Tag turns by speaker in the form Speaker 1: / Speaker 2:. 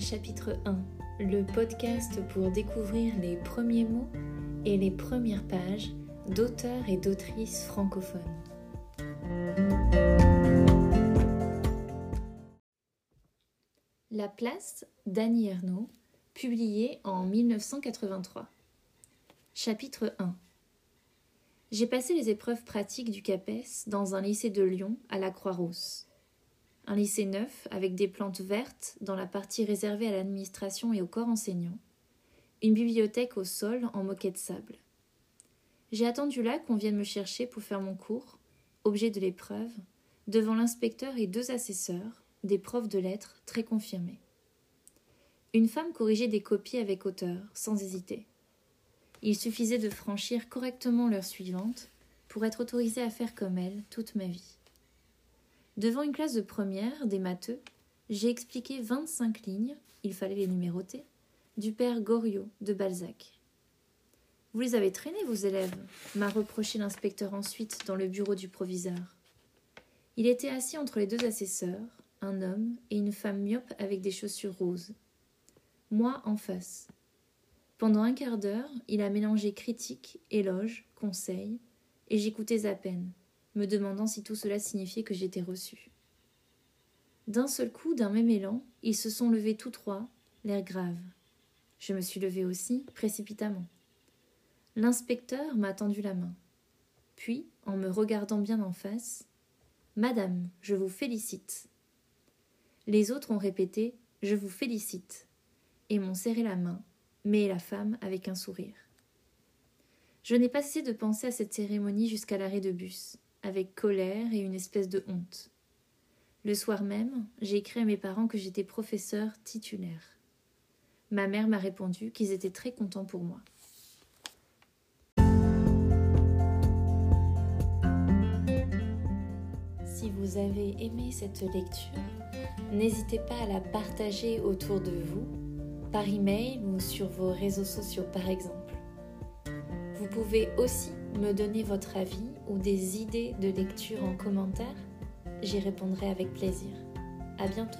Speaker 1: chapitre 1, le podcast pour découvrir les premiers mots et les premières pages d'auteurs et d'autrices francophones. La place d'Annie Ernaux, publié en 1983. Chapitre 1 J'ai passé les épreuves pratiques du CAPES dans un lycée de Lyon à la Croix-Rousse un lycée neuf avec des plantes vertes dans la partie réservée à l'administration et au corps enseignant, une bibliothèque au sol en moquette sable. J'ai attendu là qu'on vienne me chercher pour faire mon cours, objet de l'épreuve, devant l'inspecteur et deux assesseurs, des profs de lettres très confirmés. Une femme corrigeait des copies avec hauteur, sans hésiter. Il suffisait de franchir correctement l'heure suivante pour être autorisé à faire comme elle toute ma vie. Devant une classe de première, des matheux, j'ai expliqué 25 lignes, il fallait les numéroter, du père Goriot de Balzac. Vous les avez traînés, vos élèves, m'a reproché l'inspecteur ensuite dans le bureau du proviseur. Il était assis entre les deux assesseurs, un homme et une femme myope avec des chaussures roses. Moi en face. Pendant un quart d'heure, il a mélangé critique, éloge, conseil, et j'écoutais à peine me demandant si tout cela signifiait que j'étais reçu. D'un seul coup, d'un même élan, ils se sont levés tous trois, l'air grave. Je me suis levée aussi, précipitamment. L'inspecteur m'a tendu la main. Puis, en me regardant bien en face, Madame, je vous félicite. Les autres ont répété Je vous félicite et m'ont serré la main, mais la femme avec un sourire. Je n'ai pas cessé de penser à cette cérémonie jusqu'à l'arrêt de bus avec colère et une espèce de honte. Le soir même, j'ai écrit à mes parents que j'étais professeur titulaire. Ma mère m'a répondu qu'ils étaient très contents pour moi. Si vous avez aimé cette lecture, n'hésitez pas à la partager autour de vous, par email ou sur vos réseaux sociaux par exemple. Vous pouvez aussi me donner votre avis ou des idées de lecture en commentaire, j'y répondrai avec plaisir. À bientôt!